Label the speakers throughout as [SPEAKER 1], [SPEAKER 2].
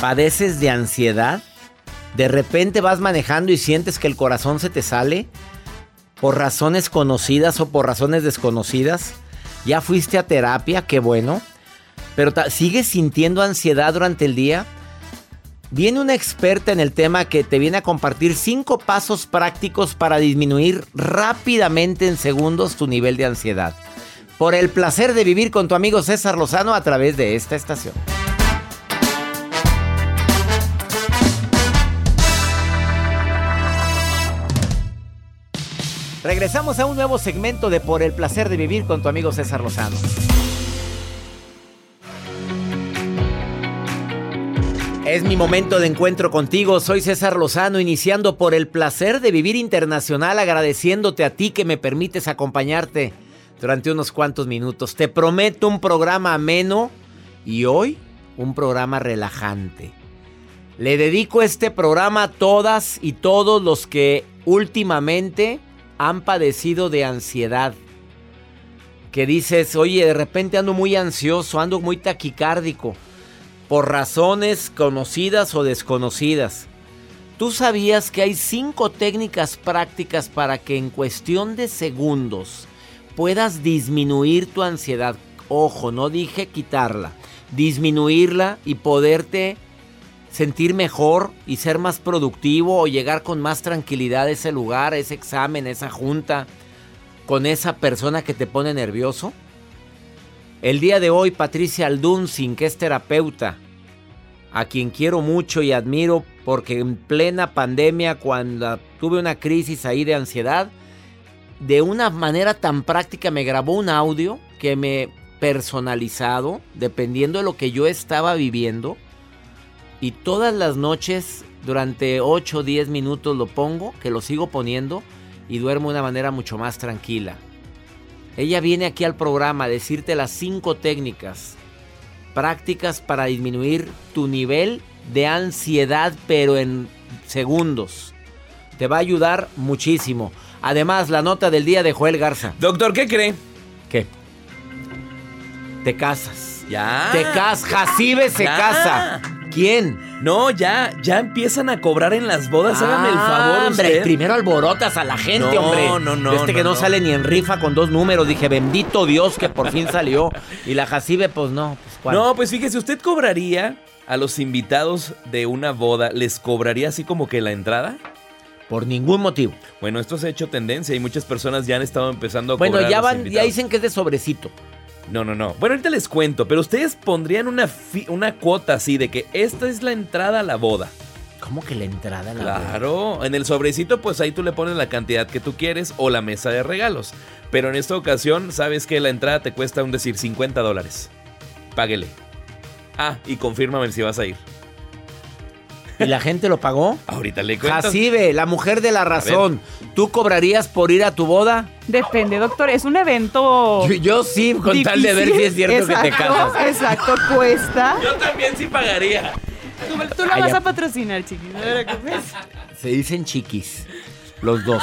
[SPEAKER 1] ¿Padeces de ansiedad? ¿De repente vas manejando y sientes que el corazón se te sale? ¿Por razones conocidas o por razones desconocidas? ¿Ya fuiste a terapia? Qué bueno. ¿Pero sigues sintiendo ansiedad durante el día? Viene una experta en el tema que te viene a compartir cinco pasos prácticos para disminuir rápidamente en segundos tu nivel de ansiedad. Por el placer de vivir con tu amigo César Lozano a través de esta estación. Regresamos a un nuevo segmento de Por el placer de vivir con tu amigo César Lozano. Es mi momento de encuentro contigo, soy César Lozano, iniciando por el placer de vivir internacional, agradeciéndote a ti que me permites acompañarte durante unos cuantos minutos. Te prometo un programa ameno y hoy un programa relajante. Le dedico este programa a todas y todos los que últimamente han padecido de ansiedad. Que dices, oye, de repente ando muy ansioso, ando muy taquicárdico, por razones conocidas o desconocidas. ¿Tú sabías que hay cinco técnicas prácticas para que en cuestión de segundos puedas disminuir tu ansiedad? Ojo, no dije quitarla, disminuirla y poderte sentir mejor y ser más productivo o llegar con más tranquilidad a ese lugar, ese examen, esa junta, con esa persona que te pone nervioso? El día de hoy, Patricia Aldunzin, que es terapeuta, a quien quiero mucho y admiro porque en plena pandemia, cuando tuve una crisis ahí de ansiedad, de una manera tan práctica me grabó un audio que me personalizado, dependiendo de lo que yo estaba viviendo y todas las noches, durante 8 o 10 minutos lo pongo, que lo sigo poniendo y duermo de una manera mucho más tranquila. Ella viene aquí al programa a decirte las 5 técnicas prácticas para disminuir tu nivel de ansiedad, pero en segundos. Te va a ayudar muchísimo. Además, la nota del día de Joel Garza.
[SPEAKER 2] Doctor, ¿qué cree?
[SPEAKER 1] ¿Qué? Te casas.
[SPEAKER 2] Ya.
[SPEAKER 1] Te casas. Jacibe se
[SPEAKER 2] Ya.
[SPEAKER 1] casa. ¿Quién?
[SPEAKER 2] No, ya, ya empiezan a cobrar en las bodas. Hágame el favor,
[SPEAKER 1] Ah, hombre,
[SPEAKER 2] usted.
[SPEAKER 1] primero alborotas a la gente,
[SPEAKER 2] No,
[SPEAKER 1] hombre.
[SPEAKER 2] no, no,
[SPEAKER 1] Este que
[SPEAKER 2] no,
[SPEAKER 1] no,
[SPEAKER 2] no.
[SPEAKER 1] sale ni en rifa con dos números. Dije, bendito Dios que por fin salió. Y la Jacibe, pues no. Pues, ¿cuál?
[SPEAKER 2] No, pues fíjese, usted cobraría a los invitados de una boda, ¿les cobraría así como que la entrada?
[SPEAKER 1] Por ningún motivo.
[SPEAKER 2] Bueno, esto se ha hecho tendencia y muchas personas ya han estado empezando a
[SPEAKER 1] Bueno,
[SPEAKER 2] cobrar. a
[SPEAKER 1] ya van, ya dicen que es de sobrecito.
[SPEAKER 2] No, no, no. Bueno, ahorita les cuento, pero ustedes pondrían una, fi- una cuota así de que esta es la entrada a la boda.
[SPEAKER 1] ¿Cómo que la entrada a la boda?
[SPEAKER 2] Claro, en el sobrecito pues ahí tú le pones la cantidad que tú quieres o la mesa de regalos. Pero en esta ocasión sabes que la entrada te cuesta un decir 50 dólares. Páguele. Ah, y confírmame si vas a ir.
[SPEAKER 1] ¿Y la gente lo pagó?
[SPEAKER 2] Ahorita le cuento.
[SPEAKER 1] Jacibe, la mujer de la razón. ¿Tú cobrarías por ir a tu boda?
[SPEAKER 3] Depende, doctor. Es un evento.
[SPEAKER 1] Yo, yo sí, con tal de ver si es cierto que te casas.
[SPEAKER 3] Exacto, cuesta.
[SPEAKER 2] Yo también sí pagaría.
[SPEAKER 3] Tú, tú la
[SPEAKER 1] Ay,
[SPEAKER 3] vas
[SPEAKER 1] ya.
[SPEAKER 3] a patrocinar, chiquis.
[SPEAKER 1] Se dicen chiquis. Los dos.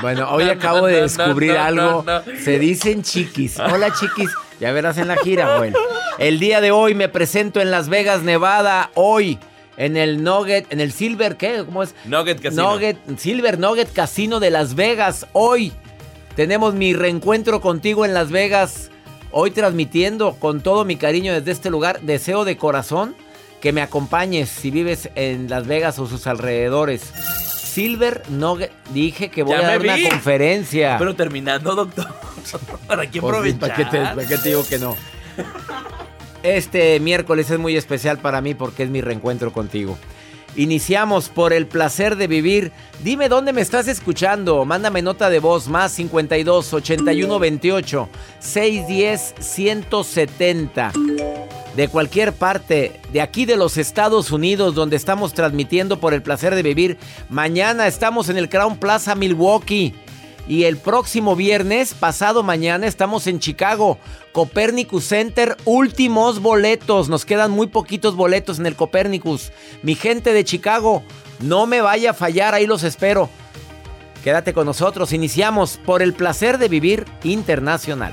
[SPEAKER 1] Bueno, hoy
[SPEAKER 2] No,
[SPEAKER 1] acabo
[SPEAKER 2] no,
[SPEAKER 1] de descubrir
[SPEAKER 2] no, no,
[SPEAKER 1] algo.
[SPEAKER 2] no.
[SPEAKER 1] Se dicen chiquis. Hola, chiquis. Ya verás en la gira, bueno. El día de hoy me presento en Las Vegas, Nevada. Hoy. En el Nugget, en el Silver, ¿qué? ¿Cómo es?
[SPEAKER 2] Nugget Casino.
[SPEAKER 1] Nugget, Silver Nugget Casino de Las Vegas. Hoy tenemos mi reencuentro contigo en Las Vegas. Hoy transmitiendo con todo mi cariño desde este lugar. Deseo de corazón que me acompañes si vives en Las Vegas o sus alrededores. Silver Nugget, dije que voy
[SPEAKER 2] Ya
[SPEAKER 1] a dar una
[SPEAKER 2] vi.
[SPEAKER 1] conferencia.
[SPEAKER 2] Pero terminando, doctor. ¿Para qué
[SPEAKER 1] fin,
[SPEAKER 2] aprovechar?
[SPEAKER 1] ¿para qué, te, para qué te digo que no? Este miércoles es muy especial para mí porque es mi reencuentro contigo. Iniciamos por el placer de vivir. Dime dónde me estás escuchando. Mándame nota de voz más 52 81 28 610 170. De cualquier parte, de aquí de los Estados Unidos, donde estamos transmitiendo por el placer de vivir. Mañana estamos en el Crown Plaza Milwaukee. Y el próximo viernes, pasado mañana, estamos en Chicago, Copernicus Center, últimos boletos. Nos quedan muy poquitos boletos en el Copernicus. Mi gente de Chicago, no me vaya a fallar, ahí los espero. Quédate con nosotros, iniciamos por el placer de vivir internacional.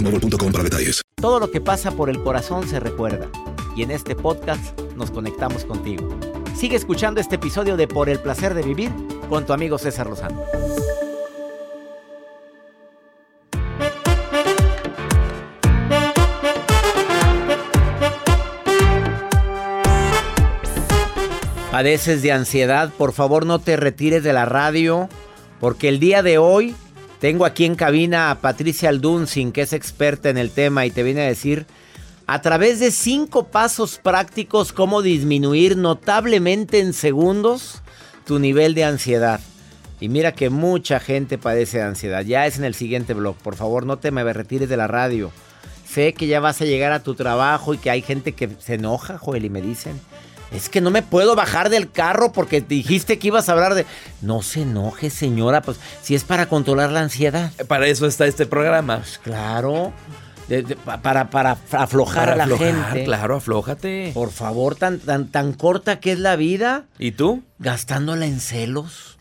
[SPEAKER 4] boostmobile.com para detalles.
[SPEAKER 1] Todo lo que pasa por el corazón se recuerda. Y en este podcast nos conectamos contigo. Sigue escuchando este episodio de Por el placer de vivir con tu amigo César Lozano. Padeces de ansiedad, por favor no te retires de la radio, porque el día de hoy tengo aquí en cabina a Patricia Alduncin, que es experta en el tema y te viene a decir a través de cinco pasos prácticos cómo disminuir notablemente en segundos tu nivel de ansiedad. Y mira que mucha gente padece de ansiedad. Ya es en el siguiente blog. Por favor, no te me retires de la radio. Sé que ya vas a llegar a tu trabajo y que hay gente que se enoja, Joel, y me dicen, es que no me puedo bajar del carro porque dijiste que ibas a hablar de... No se enoje, señora, pues si es para controlar la ansiedad.
[SPEAKER 2] Para eso está este programa.
[SPEAKER 1] Claro, de- de- pa- para, para aflojar
[SPEAKER 2] Para
[SPEAKER 1] a la
[SPEAKER 2] aflojar,
[SPEAKER 1] gente.
[SPEAKER 2] Claro, aflójate.
[SPEAKER 1] Por favor, tan, tan, tan corta que es la vida,
[SPEAKER 2] ¿Y tú?
[SPEAKER 1] gastándola en celos,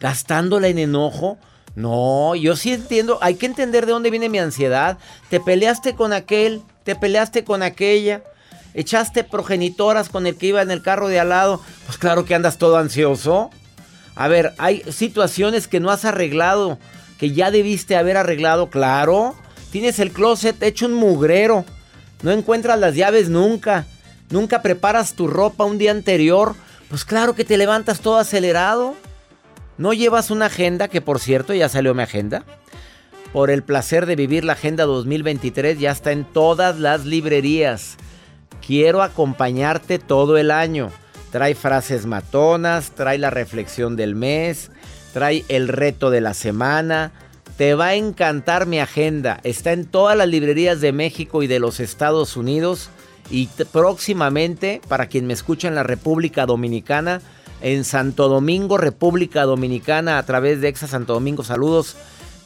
[SPEAKER 1] gastándola en enojo. No, yo sí entiendo, hay que entender de dónde viene mi ansiedad. Te peleaste con aquel, te peleaste con aquella, echaste progenitoras con el que iba en el carro de al lado. Pues claro que andas todo ansioso. A ver, hay situaciones que no has arreglado, que ya debiste haber arreglado, claro. Tienes el closet hecho un mugrero. No encuentras las llaves nunca. Nunca preparas tu ropa un día anterior. Pues claro que te levantas todo acelerado. No llevas una agenda, que por cierto ya salió mi agenda. Por el placer de vivir la agenda 2023 ya está en todas las librerías. Quiero acompañarte todo el año. Trae frases matonas, trae la reflexión del mes, trae el reto de la semana. Te va a encantar mi agenda. Está en todas las librerías de México y de los Estados Unidos. Y próximamente, para quien me escucha en la República Dominicana, en Santo Domingo, República Dominicana, a través de Exa Santo Domingo, saludos.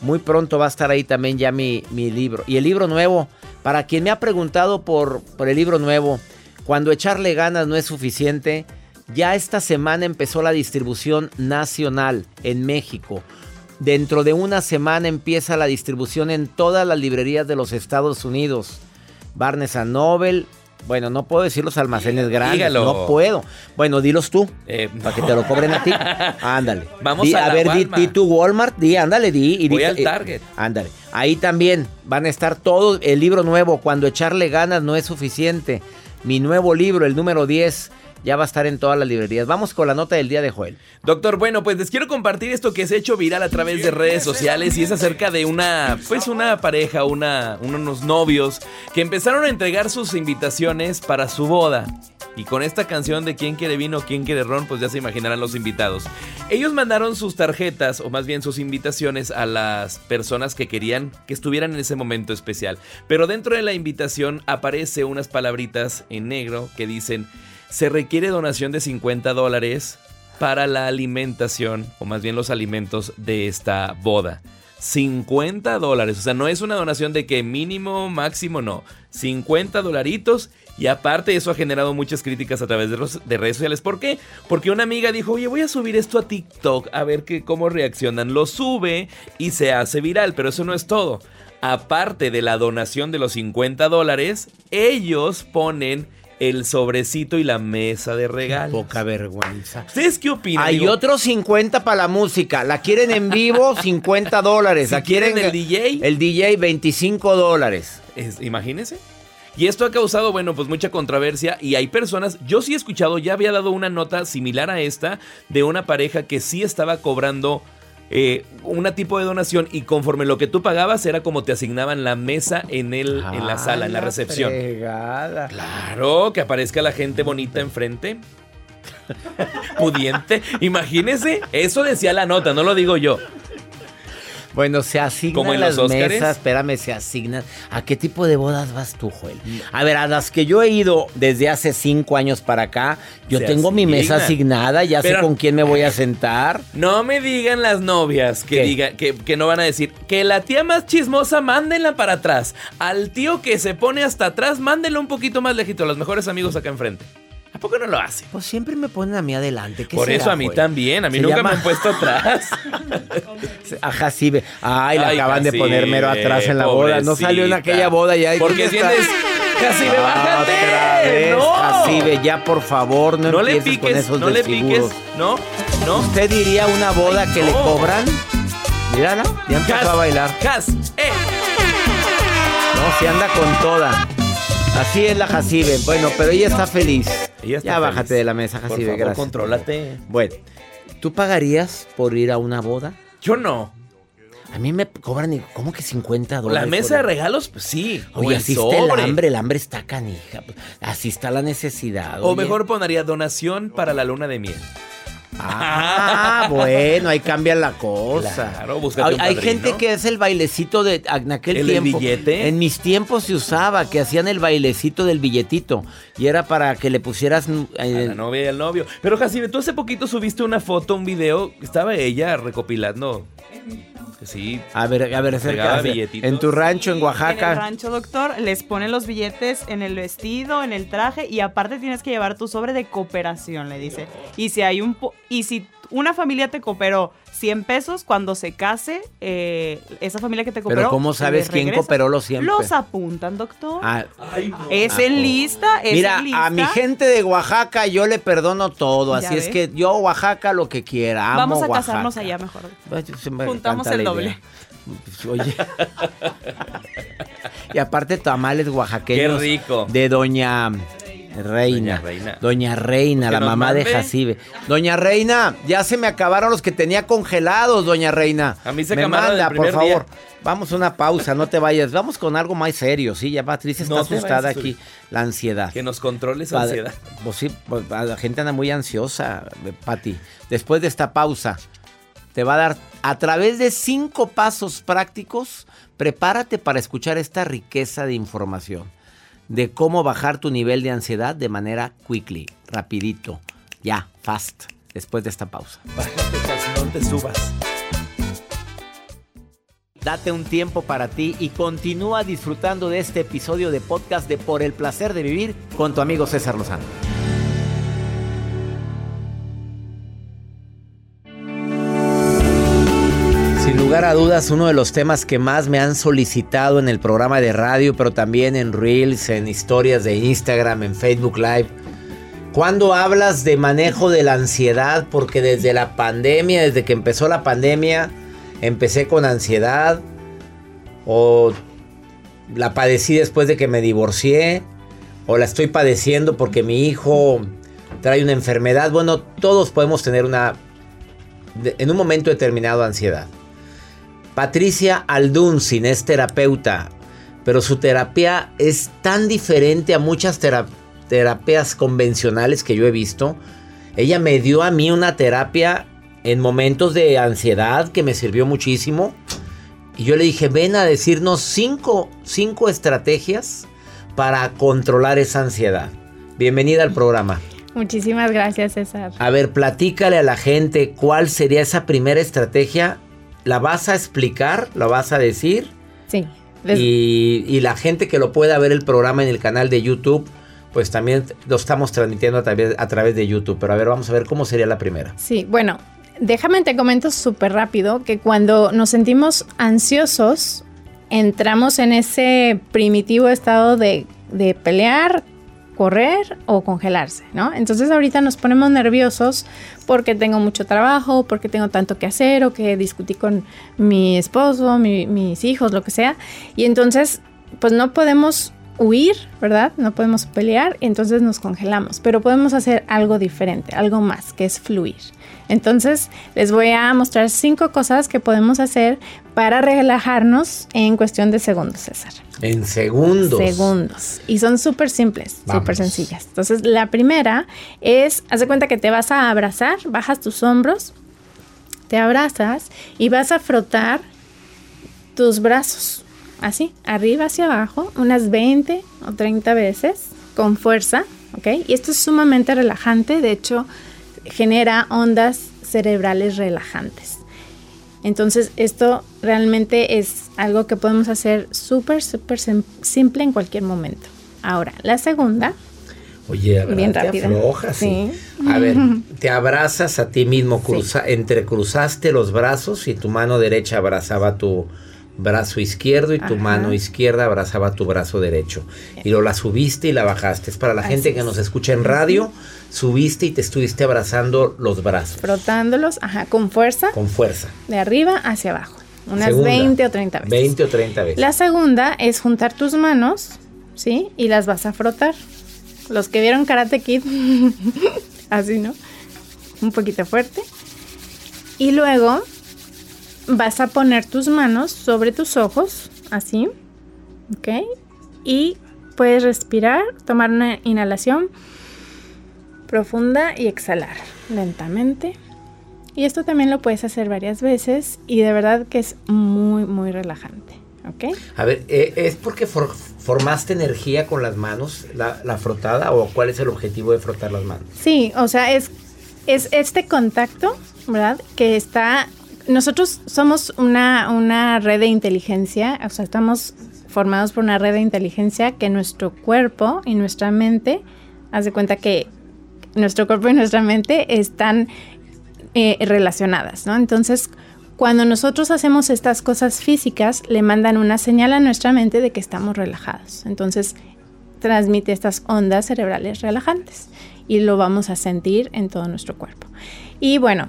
[SPEAKER 1] Muy pronto va a estar ahí también ya mi, mi libro. Y el libro nuevo, Para quien me ha preguntado por, por el libro nuevo, cuando echarle ganas no es suficiente, ya esta semana empezó la distribución nacional en México. Dentro de una semana empieza la distribución en todas las librerías de los Estados Unidos. Barnes Noble, bueno, no puedo decir los almacenes grandes,
[SPEAKER 2] Dígalo.
[SPEAKER 1] no puedo. Bueno, dilos tú,
[SPEAKER 2] Eh,
[SPEAKER 1] para que te lo cobren a ti. Ándale.
[SPEAKER 2] Vamos
[SPEAKER 1] Di-
[SPEAKER 2] a la
[SPEAKER 1] ver,
[SPEAKER 2] Walmart.
[SPEAKER 1] di tu Walmart, di, ándale, di. Y
[SPEAKER 2] Voy
[SPEAKER 1] di-
[SPEAKER 2] al
[SPEAKER 1] eh,
[SPEAKER 2] Target.
[SPEAKER 1] ándale. Ahí también van a estar todos, el libro nuevo, cuando echarle ganas no es suficiente. Mi nuevo libro, el número 10, ya va a estar en todas las librerías. Vamos con la nota del día de Joel.
[SPEAKER 2] Doctor, bueno, pues les quiero compartir esto que se ha hecho viral a través de redes sociales y es acerca de una, pues una pareja, una, unos novios que empezaron a entregar sus invitaciones para su boda. Y con esta canción de quién quiere vino, quién quiere ron, pues ya se imaginarán los invitados. Ellos mandaron sus tarjetas, o más bien sus invitaciones, a las personas que querían que estuvieran en ese momento especial. Pero dentro de la invitación aparece unas palabritas en negro que dicen, se requiere donación de 50 dólares para la alimentación, o más bien los alimentos de esta boda. 50 dólares, o sea, no es una donación de que mínimo, máximo, no. 50 dolaritos y aparte eso ha generado muchas críticas a través de, los- de redes sociales. ¿Por qué? Porque una amiga dijo, oye, voy a subir esto a TikTok a ver que, cómo reaccionan. Lo sube y se hace viral, pero eso no es todo. Aparte de la donación de los 50 dólares, ellos ponen el sobrecito y la mesa de regalo.
[SPEAKER 1] Poca vergüenza.
[SPEAKER 2] ¿Ustedes qué opinan?
[SPEAKER 1] Hay
[SPEAKER 2] Digo,
[SPEAKER 1] otros 50 para la música. La quieren en vivo, 50 dólares.
[SPEAKER 2] Si
[SPEAKER 1] La quieren
[SPEAKER 2] quieren el DJ.
[SPEAKER 1] El DJ, 25 dólares.
[SPEAKER 2] Es- imagínense. Y esto ha causado, bueno, pues mucha controversia y hay personas, yo sí he escuchado, ya había dado una nota similar a esta de una pareja que sí estaba cobrando eh, una tipo de donación y conforme lo que tú pagabas era como te asignaban la mesa en, el, en la sala, en la recepción.
[SPEAKER 1] fregada.
[SPEAKER 2] Claro, que aparezca la gente bonita enfrente. Pudiente, imagínese, eso decía la nota, no lo digo yo.
[SPEAKER 1] Bueno, se asignan
[SPEAKER 2] ¿Como en
[SPEAKER 1] las mesas, espérame, se asignan. ¿A qué tipo de bodas vas tú, Joel? A ver, a las que yo he ido desde hace cinco años para acá, yo
[SPEAKER 2] Se
[SPEAKER 1] tengo mi mesa asignada, ya sé con quién me voy a sentar.
[SPEAKER 2] No me digan las novias que
[SPEAKER 1] ¿Qué?
[SPEAKER 2] digan que, que no van a decir que la tía más chismosa mándenla para atrás. Al tío que se pone hasta atrás, mándenlo un poquito más lejito. Los mejores amigos acá enfrente. ¿A poco no lo hacen?
[SPEAKER 1] Pues siempre me ponen a mí adelante. ¿qué
[SPEAKER 2] Por
[SPEAKER 1] será,
[SPEAKER 2] eso a mí
[SPEAKER 1] Joel?
[SPEAKER 2] también. A mí
[SPEAKER 1] Se
[SPEAKER 2] nunca
[SPEAKER 1] llama-
[SPEAKER 2] me han puesto atrás.
[SPEAKER 1] Ajá, sí. ve. Ay, la
[SPEAKER 2] Ay,
[SPEAKER 1] acaban de poner mero atrás en la boda. No salió en aquella boda ya.
[SPEAKER 2] Porque tienes.
[SPEAKER 1] Ah,
[SPEAKER 2] bájate.
[SPEAKER 1] otra vez,
[SPEAKER 2] no.
[SPEAKER 1] Jacibe, ya por favor, no,
[SPEAKER 2] No le
[SPEAKER 1] empieces con
[SPEAKER 2] piques,
[SPEAKER 1] esos
[SPEAKER 2] no le piques.
[SPEAKER 1] desfiguros.
[SPEAKER 2] No, no.
[SPEAKER 1] ¿Usted diría una boda
[SPEAKER 2] Ay,
[SPEAKER 1] que le
[SPEAKER 2] no.
[SPEAKER 1] cobran? Mírala, ya empezó a bailar.
[SPEAKER 2] Cas, eh.
[SPEAKER 1] No, se anda con toda. Así es la Jacibe. Bueno, pero ella está feliz.
[SPEAKER 2] Ella está
[SPEAKER 1] ya
[SPEAKER 2] feliz.
[SPEAKER 1] bájate de la mesa,
[SPEAKER 2] Por
[SPEAKER 1] Jacibe,
[SPEAKER 2] favor,
[SPEAKER 1] gracias.
[SPEAKER 2] contrólate.
[SPEAKER 1] Bueno, ¿tú pagarías por ir a una boda?
[SPEAKER 2] Yo no.
[SPEAKER 1] A mí me cobran, ¿cómo que 50 dólares?
[SPEAKER 2] La mesa de
[SPEAKER 1] por-
[SPEAKER 2] regalos, pues sí. o
[SPEAKER 1] Oye, así está el hambre, el hambre está canija. pues, Así está la necesidad.
[SPEAKER 2] O
[SPEAKER 1] oye.
[SPEAKER 2] mejor pondría donación para la luna de miel.
[SPEAKER 1] Ah, bueno, ahí cambia la cosa.
[SPEAKER 2] Claro, búscate
[SPEAKER 1] hay
[SPEAKER 2] un
[SPEAKER 1] hay gente que es el bailecito de en aquel
[SPEAKER 2] ¿El
[SPEAKER 1] tiempo.
[SPEAKER 2] billete?
[SPEAKER 1] En mis tiempos se usaba que hacían el bailecito del billetito y era para que le pusieras mm,
[SPEAKER 2] A
[SPEAKER 1] eh,
[SPEAKER 2] la novia y al novio. Pero Jacibe, tú hace poquito subiste una foto, un video. Estaba ella recopilando. Sí.
[SPEAKER 1] a ver, a ver,
[SPEAKER 2] billetitos.
[SPEAKER 1] En tu rancho en
[SPEAKER 3] En el
[SPEAKER 1] Oaxaca.
[SPEAKER 3] rancho, doctor, les ponen los billetes en el vestido, en el traje y aparte tienes que llevar tu sobre de cooperación, le dice. Y si hay un po- y si una familia te cooperó 100 pesos cuando se case, eh, esa familia que te cooperó.
[SPEAKER 1] Pero ¿cómo sabes quién cooperó los 100
[SPEAKER 3] Los
[SPEAKER 1] pesos?
[SPEAKER 3] apuntan, doctor.
[SPEAKER 1] Ah,
[SPEAKER 3] es
[SPEAKER 1] ah,
[SPEAKER 3] en
[SPEAKER 1] oh.
[SPEAKER 3] lista, es
[SPEAKER 1] Mira,
[SPEAKER 3] en lista.
[SPEAKER 1] a mi gente de Oaxaca yo le perdono todo, así es que yo Oaxaca lo que quiera. Amo
[SPEAKER 3] Vamos a
[SPEAKER 1] Oaxaca.
[SPEAKER 3] casarnos allá mejor.
[SPEAKER 1] Ay, se me
[SPEAKER 3] Juntamos el doble.
[SPEAKER 1] Pues, Oye. y aparte tamales oaxaqueños.
[SPEAKER 2] Qué rico.
[SPEAKER 1] De doña Reina.
[SPEAKER 2] Doña Reina.
[SPEAKER 1] Doña Reina,
[SPEAKER 2] Que
[SPEAKER 1] la mamá de. Jacibe. Doña Reina, ya se me acabaron los que tenía congelados, doña Reina.
[SPEAKER 2] A mí se
[SPEAKER 1] me manda,
[SPEAKER 2] el
[SPEAKER 1] por favor.
[SPEAKER 2] día.
[SPEAKER 1] Vamos a una pausa, no te vayas. Vamos con algo más serio, sí, ya Patricia está
[SPEAKER 2] No
[SPEAKER 1] asustada aquí. La ansiedad.
[SPEAKER 2] Que nos controle esa ansiedad.
[SPEAKER 1] Pues sí, pues, la gente anda muy ansiosa, eh, Pati. Después de esta pausa, te va a dar a través de cinco pasos prácticos. Prepárate para escuchar esta riqueza de información de cómo bajar tu nivel de ansiedad de manera quickly, rapidito, ya, fast. Después de esta pausa.
[SPEAKER 2] Bájate, no te subas.
[SPEAKER 1] Date un tiempo para ti y continúa disfrutando de este episodio de podcast de Por el placer de vivir con tu amigo César Lozano. Lugar a dudas, uno de los temas que más me han solicitado en el programa de radio, pero también en Reels, en historias de Instagram, en Facebook Live. Cuando hablas de manejo de la ansiedad? Porque desde la pandemia, desde que empezó la pandemia, empecé con ansiedad o la padecí después de que me divorcié o la estoy padeciendo porque mi hijo trae una enfermedad. Bueno, todos podemos tener una, en un momento determinado, ansiedad. Patricia Aldunzin es terapeuta, pero su terapia es tan diferente a muchas terapias convencionales que yo he visto. Ella me dio a mí una terapia en momentos de ansiedad que me sirvió muchísimo. Y yo le dije, ven a decirnos cinco, cinco estrategias para controlar esa ansiedad. Bienvenida al programa.
[SPEAKER 5] Muchísimas gracias, César.
[SPEAKER 1] A ver, platícale a la gente cuál sería esa primera estrategia. ¿La vas a explicar? ¿La vas a decir?
[SPEAKER 5] Sí.
[SPEAKER 1] Y, la gente que lo pueda ver el programa en el canal de YouTube, pues también lo estamos transmitiendo a través, a través de YouTube. Pero a ver, vamos a ver cómo sería la primera.
[SPEAKER 5] Sí, bueno, déjame te comento súper rápido que cuando nos sentimos ansiosos, entramos en ese primitivo estado de, de pelear, correr o congelarse, ¿no? Entonces ahorita nos ponemos nerviosos porque tengo mucho trabajo, porque tengo tanto que hacer o que discutí con mi esposo, mis hijos, lo que sea. Y entonces, pues no podemos huir, ¿verdad? No podemos pelear, y entonces nos congelamos, pero podemos hacer algo diferente, algo más, que es fluir. Entonces, les voy a mostrar cinco cosas que podemos hacer para relajarnos en cuestión de segundos, César.
[SPEAKER 1] En segundos.
[SPEAKER 5] Segundos. Y son súper simples, súper sencillas. Entonces, la primera es, haz de cuenta que te vas a abrazar, bajas tus hombros, te abrazas y vas a frotar tus brazos, así, arriba hacia abajo, unas 20 o 30 veces, con fuerza, ¿ok? Y esto es sumamente relajante, de hecho, genera ondas cerebrales relajantes. Entonces esto realmente es algo que podemos hacer súper, súper simple en cualquier momento. Ahora, la segunda.
[SPEAKER 1] Oye, bien rápida. sí. A ver, te abrazas a ti mismo, cruza, entrecruzaste los brazos y tu mano derecha abrazaba tu brazo izquierdo y tu mano izquierda abrazaba tu brazo derecho. Y lo la subiste y la bajaste. Es para la gente que nos escucha en radio subiste y te estuviste abrazando los brazos.
[SPEAKER 5] Frotándolos, ajá, con fuerza.
[SPEAKER 1] Con fuerza.
[SPEAKER 5] De arriba hacia abajo. Unas 20 o 30 veces.
[SPEAKER 1] 20 o 30 veces.
[SPEAKER 5] La segunda es juntar tus manos, ¿sí? Y las vas a frotar. Los que vieron Karate Kid, así, ¿no? Un poquito fuerte. Y luego vas a poner tus manos sobre tus ojos, así, ¿ok? Y puedes respirar, tomar una inhalación profunda y exhalar lentamente. Y esto también lo puedes hacer varias veces y de verdad que es muy, muy relajante. ¿Ok?
[SPEAKER 1] A ver, eh, ¿es porque formaste energía con las manos, la, frotada, o cuál es el objetivo de frotar las manos?
[SPEAKER 5] Sí, o sea, es, es este contacto, ¿verdad? Que está. Nosotros somos una, una red de inteligencia, o sea, estamos formados por una red de inteligencia que nuestro cuerpo y nuestra mente, haz de cuenta que nuestro cuerpo y nuestra mente están eh, relacionadas, ¿no? Entonces, cuando nosotros hacemos estas cosas físicas, le mandan una señal a nuestra mente de que estamos relajados. Entonces, transmite estas ondas cerebrales relajantes y lo vamos a sentir en todo nuestro cuerpo. Y bueno,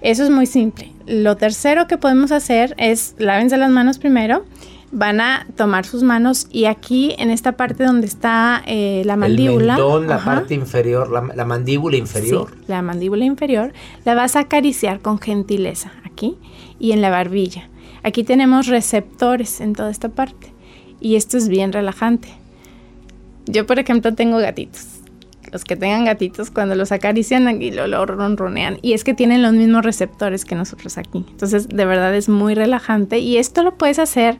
[SPEAKER 5] eso es muy simple. Lo tercero que podemos hacer es lávense las manos primero van a tomar sus manos y aquí en esta parte donde está eh, la mandíbula.
[SPEAKER 1] El la parte inferior, la, mandíbula inferior.
[SPEAKER 5] la mandíbula inferior, la vas a acariciar con gentileza aquí y en la barbilla. Aquí tenemos receptores en toda esta parte y esto es bien relajante. Yo, por ejemplo, tengo gatitos. Los que tengan gatitos, cuando los acarician aquí lo, lo ronronean. Y es que tienen los mismos receptores que nosotros aquí. Entonces, de verdad es muy relajante. Y esto lo puedes hacer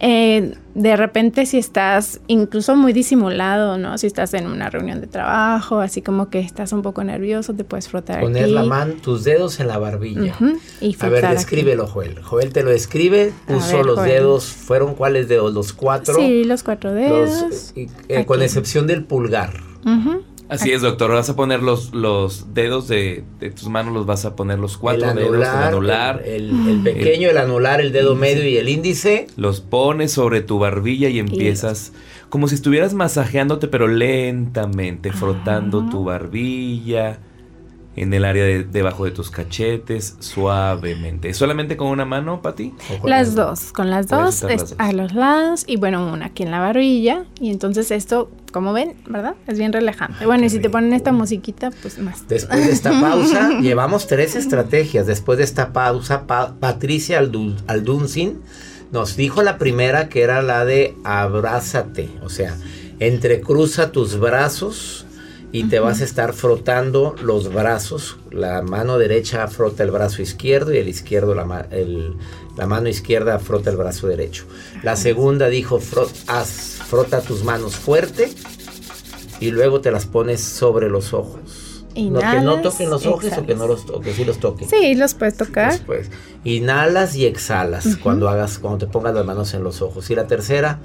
[SPEAKER 5] Eh, de repente si estás incluso muy disimulado, ¿no? Si estás en una reunión de trabajo, así como que estás un poco nervioso, te puedes frotar
[SPEAKER 1] Poner
[SPEAKER 5] aquí.
[SPEAKER 1] la mano, tus dedos en la barbilla.
[SPEAKER 5] Ujú, y
[SPEAKER 1] A ver,
[SPEAKER 5] aquí.
[SPEAKER 1] descríbelo, Joel. Joel te lo describe, puso
[SPEAKER 5] ver,
[SPEAKER 1] los
[SPEAKER 5] Joel.
[SPEAKER 1] dedos, ¿fueron cuáles dedos? Los cuatro.
[SPEAKER 5] Sí, los cuatro dedos.
[SPEAKER 1] Los, y, eh, con excepción del pulgar.
[SPEAKER 5] Ujú.
[SPEAKER 2] Así es, doctor. Vas a poner los, los dedos de, de tus manos, los vas a poner los cuatro
[SPEAKER 1] el
[SPEAKER 2] dedos, el anular.
[SPEAKER 1] el, el- el pequeño, el anular, el dedo
[SPEAKER 2] índice.
[SPEAKER 1] medio y el índice.
[SPEAKER 2] Los pones sobre tu barbilla y empiezas como si estuvieras masajeándote, pero lentamente, frotando tu barbilla en el área de- debajo de tus cachetes, suavemente. ¿Solamente con una mano, Pati?
[SPEAKER 5] Las dos, con las dos. a los lados y bueno, una aquí en la barbilla. Y entonces esto, como ven, ¿verdad? Es bien relajante. Bueno, y si te ponen esta musiquita, pues más.
[SPEAKER 1] Después de esta pausa, llevamos tres estrategias. Después de esta pausa, Pa- Patricia Aldu- Alduncin nos dijo la primera que era la de abrázate. O sea, entrecruza tus brazos y te vas a estar frotando los brazos. La mano derecha frota el brazo izquierdo y el izquierdo la, ma- el- la mano izquierda frota el brazo derecho. La segunda dijo haz- frota tus manos fuerte y luego te las pones sobre los ojos. no, que no
[SPEAKER 5] Inhalas,
[SPEAKER 1] toquen los ojos o que, no los, o que sí los toquen.
[SPEAKER 5] Sí, los puedes tocar.
[SPEAKER 1] Después, inhalas y exhalas cuando hagas, cuando te pongas las manos en los ojos. Y la tercera,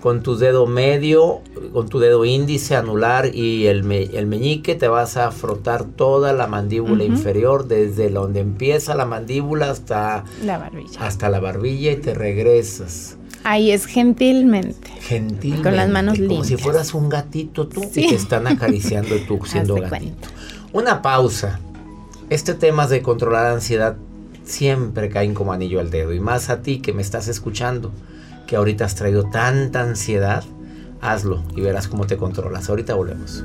[SPEAKER 1] con tu dedo medio, con tu dedo índice, anular y el, me- el meñique, te vas a frotar toda la mandíbula inferior, desde donde empieza la mandíbula hasta,
[SPEAKER 5] La barbilla.
[SPEAKER 1] hasta la barbilla y te regresas.
[SPEAKER 5] Ahí es gentilmente.
[SPEAKER 1] Gentilmente.
[SPEAKER 5] Con las manos
[SPEAKER 1] Como si
[SPEAKER 5] limpias.
[SPEAKER 1] fueras un gatito tú
[SPEAKER 5] Sí.
[SPEAKER 1] y te están acariciando tú siendo gatito.
[SPEAKER 5] cuenta.
[SPEAKER 1] Una pausa. Este tema de controlar la ansiedad siempre caen como anillo al dedo. Y más a ti que me estás escuchando, que ahorita has traído tanta ansiedad, hazlo y verás cómo te controlas. Ahorita volvemos.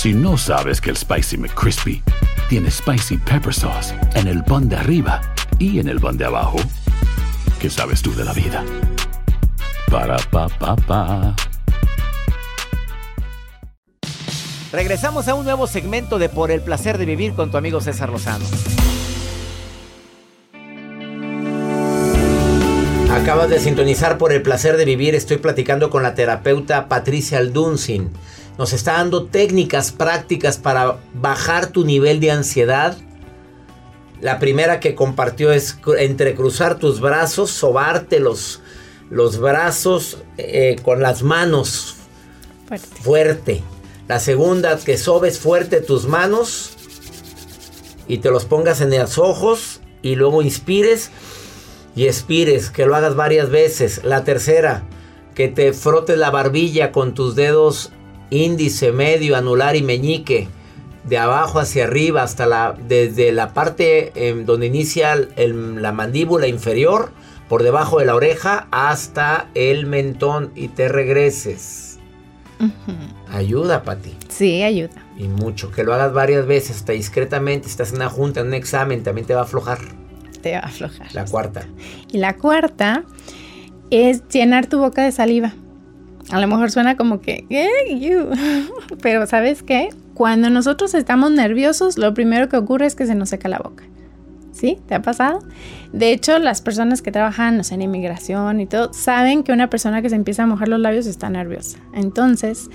[SPEAKER 6] Si no sabes que el Spicy McCrispy tiene Spicy Pepper Sauce en el pan de arriba y en el pan de abajo, ¿qué sabes tú de la vida? Para, pa, pa, pa.
[SPEAKER 1] Regresamos a un nuevo segmento de Por el placer de vivir con tu amigo César Lozano. Acabas de sintonizar por el placer de vivir. Estoy platicando con la terapeuta Patricia Alduncin. Nos está dando técnicas prácticas para bajar tu nivel de ansiedad. La primera que compartió es cru- entrecruzar tus brazos, sobarte los, los brazos eh, con las manos
[SPEAKER 5] Fuerte.
[SPEAKER 1] fuerte. La segunda, que sobes fuerte tus manos y te los pongas en los ojos y luego inspires y expires, que lo hagas varias veces. La tercera, que te frotes la barbilla con tus dedos índice, medio, anular y meñique. De abajo hacia arriba, hasta la, desde la parte em, donde inicia el- la mandíbula inferior, por debajo de la oreja, hasta el mentón y te regreses. Ayuda, Pati.
[SPEAKER 5] Sí, ayuda.
[SPEAKER 1] Y mucho. Que lo hagas varias veces, hasta discretamente. Si estás en una junta, en un examen, también te va a aflojar.
[SPEAKER 5] Te va a aflojar.
[SPEAKER 1] La cuarta.
[SPEAKER 5] Y la cuarta es llenar tu boca de saliva. A lo mejor suena como que, pero ¿sabes qué? Cuando nosotros estamos nerviosos, lo primero que ocurre es que se nos seca la boca. ¿Sí? ¿Te ha pasado? De hecho, las personas que trabajan no sé, en inmigración y todo, saben que una persona que se empieza a mojar los labios está nerviosa. Entonces,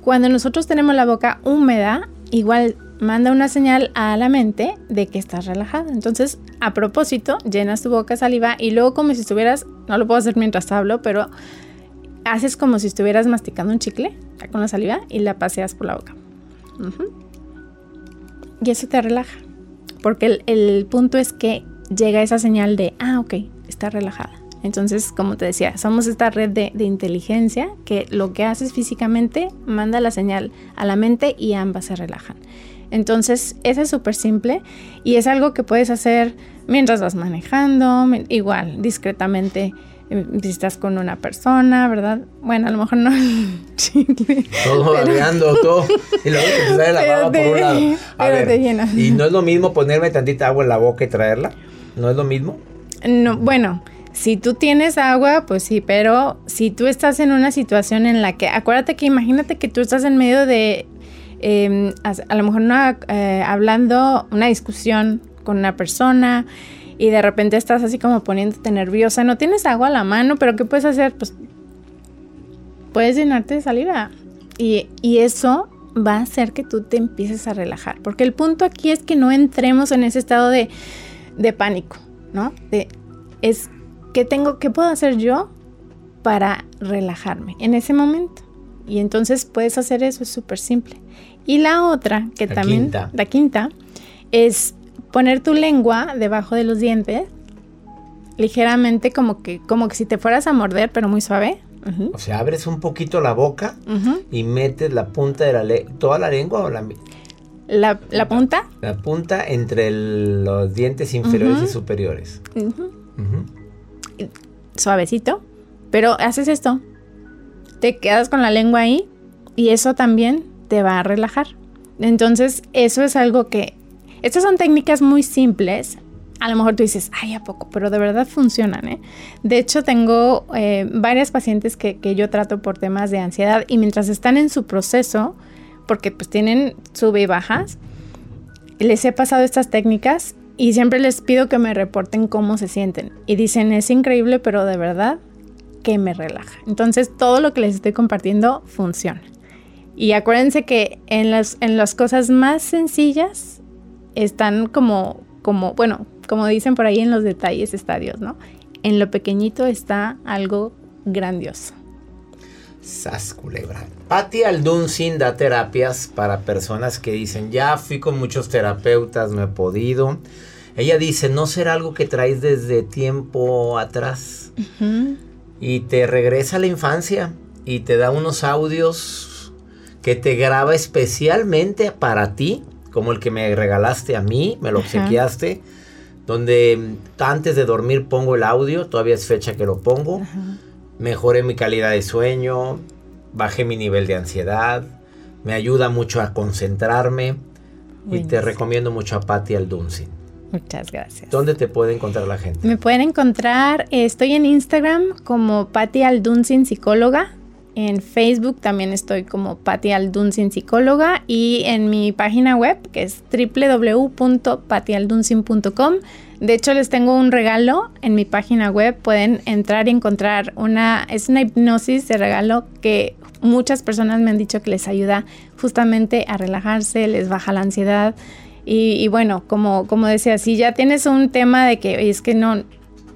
[SPEAKER 5] cuando nosotros tenemos la boca húmeda, igual manda una señal a la mente de que estás relajado. Entonces, a propósito, llenas tu boca saliva y luego como si estuvieras, no lo puedo hacer mientras hablo, pero haces como si estuvieras masticando un chicle con la saliva y la paseas por la boca. Y eso te relaja. Porque el, el punto es que llega esa señal de, ah, ok, está relajada. Entonces, como te decía, somos esta red de, de, inteligencia que lo que haces físicamente manda la señal a la mente y ambas se relajan. Entonces, eso es súper simple y es algo que puedes hacer mientras vas manejando, igual, discretamente estás con una persona, ¿verdad? Bueno, a lo mejor no
[SPEAKER 1] Todo babeando, todo. Y luego te sale la baba por un lado. A ver, ¿y no es lo mismo ponerme tantita agua en la boca y traerla? ¿No es lo mismo?
[SPEAKER 5] No, bueno, si tú tienes agua, pues sí, pero si tú estás en una situación en la que, acuérdate que imagínate que tú estás en medio de, em, a, lo mejor eh, hablando una discusión con una persona y de repente estás así como poniéndote nerviosa, no tienes agua a la mano, pero ¿qué puedes hacer? Pues puedes llenarte de saliva. Y, y eso va a hacer que tú te empieces a relajar. Porque el punto aquí es que no entremos en ese estado de, de pánico, ¿no? De, es, ¿qué tengo, qué puedo hacer yo para relajarme en ese momento? Y entonces puedes hacer eso, es súper simple. Y la otra, que también, la quinta, es poner tu lengua debajo de los dientes, ligeramente como que, como que si te fueras a morder, pero muy suave.
[SPEAKER 1] O sea, abres un poquito la boca y metes la punta de la lengua, toda la lengua o la...
[SPEAKER 5] La, la punta.
[SPEAKER 1] La punta entre los dientes inferiores y superiores.
[SPEAKER 5] Suavecito. Pero haces esto. Te quedas con la lengua ahí y eso también te va a relajar. Entonces, eso es algo que estas son técnicas muy simples. A lo mejor tú dices, ay, ¿a poco? Pero de verdad funcionan, ¿eh? De hecho, tengo eh, varias pacientes que, yo trato por temas de ansiedad y mientras están en su proceso, porque pues tienen sube y bajas, les he pasado estas técnicas y siempre les pido que me reporten cómo se sienten. Y dicen, es increíble, pero de verdad que me relaja. Entonces, todo lo que les estoy compartiendo funciona. Y acuérdense que en las, en las cosas más sencillas están como, como, bueno, como dicen por ahí en los detalles estadios, ¿no? En lo pequeñito está algo grandioso.
[SPEAKER 1] Sas culebra. Patti Alduncin da terapias para personas que dicen, ya fui con muchos terapeutas, no he podido. Ella dice, no será algo que traes desde tiempo atrás. Y te regresa a la infancia y te da unos audios que te graba especialmente para ti como el que me regalaste a mí, me lo obsequiaste, donde antes de dormir pongo el audio, todavía es fecha que lo pongo, mejoré mi calidad de sueño, bajé mi nivel de ansiedad, me ayuda mucho a concentrarme y te recomiendo mucho a Patti Aldunzi.
[SPEAKER 5] Muchas gracias.
[SPEAKER 1] ¿Dónde te puede encontrar la gente?
[SPEAKER 5] Me pueden encontrar, estoy en Instagram como Patti Aldunzin Psicóloga. En Facebook también estoy como Patti Aldunsin Psicóloga y en mi página web que es www.patialdunsin.com. De hecho, les tengo un regalo en mi página web. Pueden entrar y encontrar una, es una hipnosis de regalo que muchas personas me han dicho que les ayuda justamente a relajarse, les baja la ansiedad. Y, bueno, como, como decía, si ya tienes un tema de que es que no,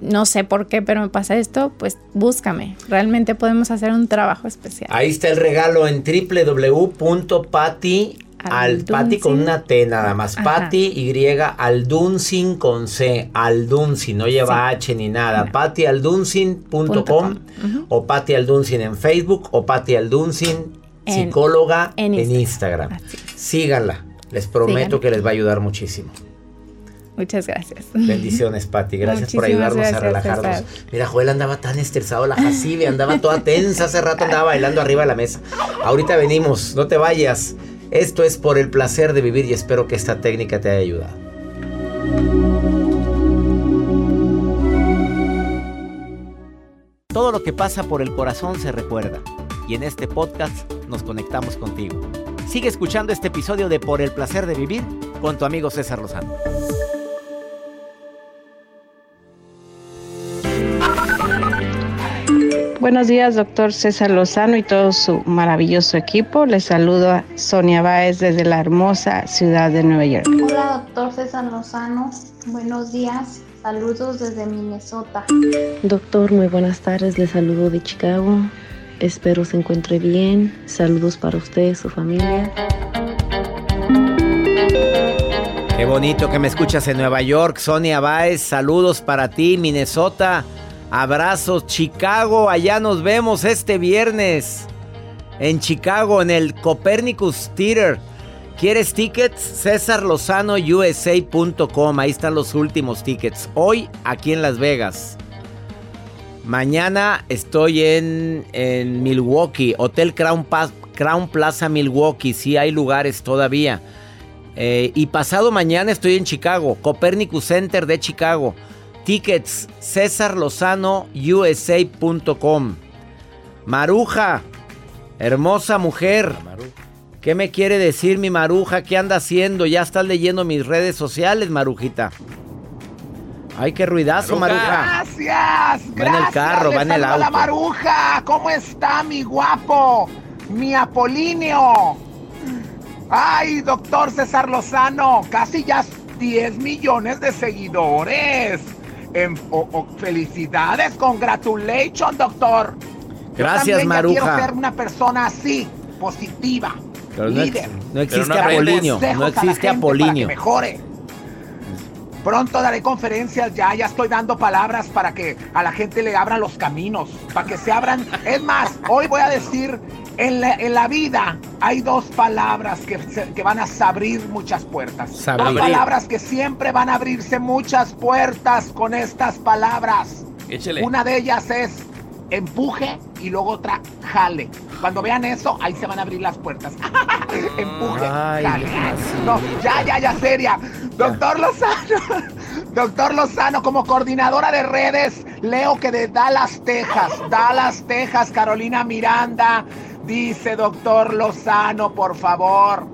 [SPEAKER 5] no sé por qué, pero me pasa esto, pues búscame. Realmente podemos hacer un trabajo especial.
[SPEAKER 1] Ahí está el regalo en www.pati al con una T nada más. Pati Y Aldunsin con C. Aldunsin, no lleva H ni nada. No. patialdunsin.com o Pati Aldunsin en Facebook o Pati Aldunsin psicóloga en, Instagram. Síganla. Les prometo que les va a ayudar muchísimo.
[SPEAKER 5] Muchas gracias.
[SPEAKER 1] Bendiciones, Pati. Gracias por ayudarnos a relajarnos. Mira, Joel andaba tan estresado, la Jacibe andaba toda tensa, hace rato andaba bailando arriba de la mesa. Ahorita venimos, no te vayas. Esto es por el placer de vivir y espero que esta técnica te haya ayudado. Todo lo que pasa por el corazón se recuerda y en este podcast nos conectamos contigo. Sigue escuchando este episodio de Por el placer de vivir con tu amigo César Lozano.
[SPEAKER 7] Buenos días, doctor César Lozano y todo su maravilloso equipo. Les saludo a Sonia Báez desde la hermosa ciudad de Nueva York.
[SPEAKER 8] Hola, doctor César Lozano. Buenos días. Saludos desde Minnesota.
[SPEAKER 9] Doctor, muy buenas tardes. Les saludo de Chicago. Espero se encuentre bien. Saludos para usted y su familia.
[SPEAKER 1] Qué bonito que me escuchas en Nueva York, Sonia Báez. Saludos para ti, Minnesota. Abrazos, Chicago, allá nos vemos este viernes. En Chicago, en el Copernicus Theater. ¿Quieres tickets? César Lozano USA.com. Ahí están los últimos tickets. Hoy aquí en Las Vegas. Mañana estoy en, en Milwaukee, Hotel Crown, Crown, Plaza Milwaukee. Sí hay lugares todavía. Eh, y pasado mañana estoy en Chicago, Copernicus Center de Chicago. Tickets, César Lozano USA.com. Maruja, hermosa mujer. ¿Qué me quiere decir mi maruja? ¿Qué anda haciendo? Ya estás leyendo mis redes sociales, marujita. Ay, qué ruidazo, maruja.
[SPEAKER 10] Gracias,
[SPEAKER 1] Va en el carro, va en el auto.
[SPEAKER 10] la maruja. ¿Cómo está mi guapo? Mi Apolinio. Ay, doctor César Lozano, casi ya 10 millones de seguidores. En- o- o- felicidades, congratulations, doctor. Yo
[SPEAKER 1] Gracias, Maruja.
[SPEAKER 10] quiero ser una persona así, positiva,
[SPEAKER 1] Pero no,
[SPEAKER 10] líder.
[SPEAKER 1] ex- no existe
[SPEAKER 10] Pero no
[SPEAKER 1] Apolinio. No existe Apolinio.
[SPEAKER 10] Para que mejore. Pronto daré conferencias ya, ya estoy dando palabras para que a la gente le abran los caminos, para que se abran. Es más, hoy voy a decir, en la, en la vida hay dos palabras que, que van a abrir muchas puertas.
[SPEAKER 1] Sabrir.
[SPEAKER 10] Dos palabras que siempre van a abrirse muchas puertas con estas palabras.
[SPEAKER 2] Échele.
[SPEAKER 10] Una de ellas es empuje y luego otra jale. Cuando vean eso, ahí se van a abrir las puertas. empuje,
[SPEAKER 1] Ay,
[SPEAKER 10] jale. No, ya, ya, ya, seria. Doctor Lozano, doctor Lozano, como coordinadora de redes, leo que de Dallas, Texas, Dallas, Texas, Carolina Miranda, dice doctor Lozano, por favor.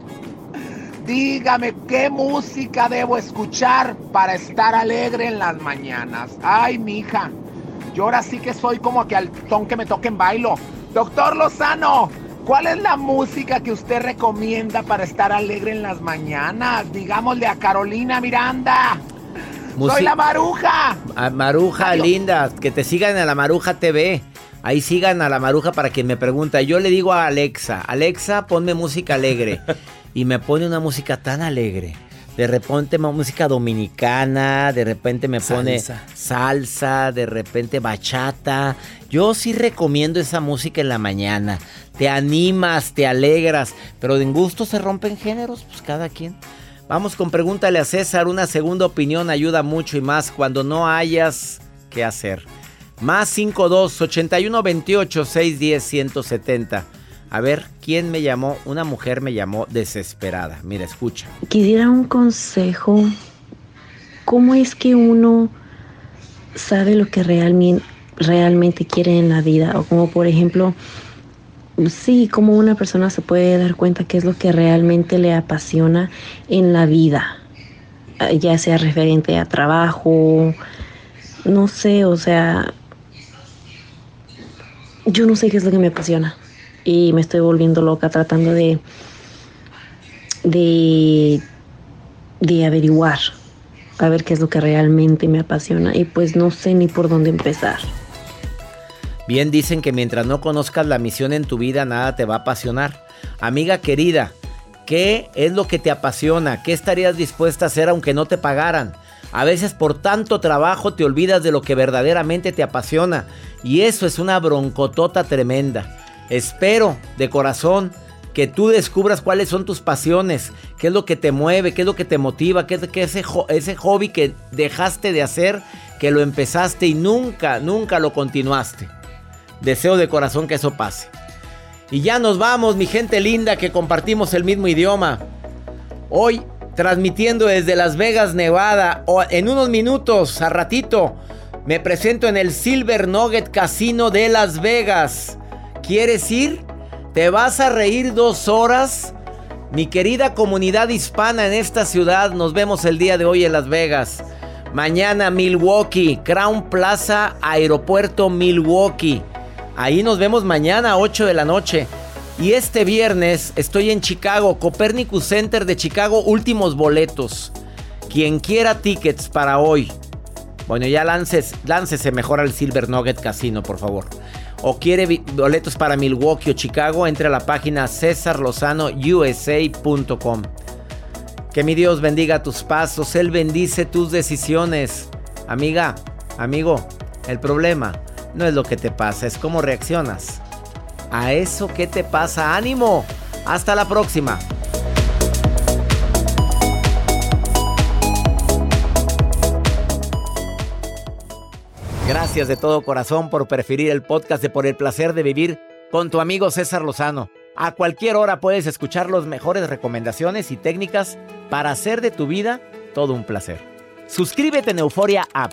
[SPEAKER 10] Dígame qué música debo escuchar para estar alegre en las mañanas. Ay, mija. Yo ahora sí que soy como que al ton que me toque en bailo. Doctor Lozano, ¿cuál es la música que usted recomienda para estar alegre en las mañanas? Digámosle a Carolina Miranda.
[SPEAKER 1] Musi-
[SPEAKER 10] Soy la maruja.
[SPEAKER 1] A Maruja
[SPEAKER 10] Adiós.
[SPEAKER 1] linda, que te sigan a la Maruja TV. Ahí sigan a la Maruja para quien me pregunta. Yo le digo a Alexa, Alexa, ponme música alegre. y me pone una música tan alegre. De repente música dominicana, de repente me pone
[SPEAKER 2] Salsa.
[SPEAKER 1] salsa, de repente bachata. Yo sí recomiendo esa música en la mañana. Te animas, te alegras, pero en gusto se rompen géneros, pues cada quien. Vamos con pregúntale a César, una segunda opinión ayuda mucho y más cuando no hayas que hacer. Más 52 81 28 610 170. A ver, ¿quién me llamó? Una mujer me llamó desesperada. Mira, escucha.
[SPEAKER 9] Quisiera un consejo. ¿Cómo es que uno sabe lo que realmente, realmente quiere en la vida? O como por ejemplo, sí, cómo una persona se puede dar cuenta qué es lo que realmente le apasiona en la vida. Eh, Ya sea referente a trabajo, no sé, o sea, yo no sé qué es lo que me apasiona. Y me estoy volviendo loca tratando de de, de averiguar, a ver qué es lo que realmente me apasiona y pues no sé ni por dónde empezar.
[SPEAKER 1] Bien dicen que mientras no conozcas la misión en tu vida, nada te va a apasionar. Amiga querida, ¿qué es lo que te apasiona? ¿Qué estarías dispuesta a hacer aunque no te pagaran? A veces por tanto trabajo te olvidas de lo que verdaderamente te apasiona. Y eso es una broncotota tremenda. Espero de corazón que tú descubras cuáles son tus pasiones, qué es lo que te mueve, qué es lo que te motiva, qué es ese, ese hobby que dejaste de hacer, que lo empezaste y nunca, nunca lo continuaste. Deseo de corazón que eso pase. Y ya nos vamos, mi gente linda, que compartimos el mismo idioma. Hoy, transmitiendo desde Las Vegas, Nevada. O en unos minutos, a ratito, me presento en el Silver Nugget Casino de Las Vegas. ¿Quieres ir? ¿Te vas a reír dos horas? Mi querida comunidad hispana en esta ciudad, nos vemos el día de hoy en Las Vegas. Mañana Milwaukee, Crown Plaza, Aeropuerto Milwaukee. Ahí nos vemos mañana a 8 de la noche. Y este viernes estoy en Chicago, Copernicus Center de Chicago, últimos boletos. Quien quiera tickets para hoy. Bueno, ya lances, láncese mejor al Silver Nugget Casino, por favor. O quiere boletos para Milwaukee o Chicago, entre a la página cesarlozanousa.com. Que mi Dios bendiga tus pasos, Él bendice tus decisiones. Amiga, amigo, El problema no es lo que te pasa, es cómo reaccionas. A eso que te pasa, ánimo. Hasta la próxima. Gracias de todo corazón por preferir el podcast de Por el placer de vivir con tu amigo César Lozano. A cualquier hora puedes escuchar las mejores recomendaciones y técnicas para hacer de tu vida todo un placer. Suscríbete en Euforia App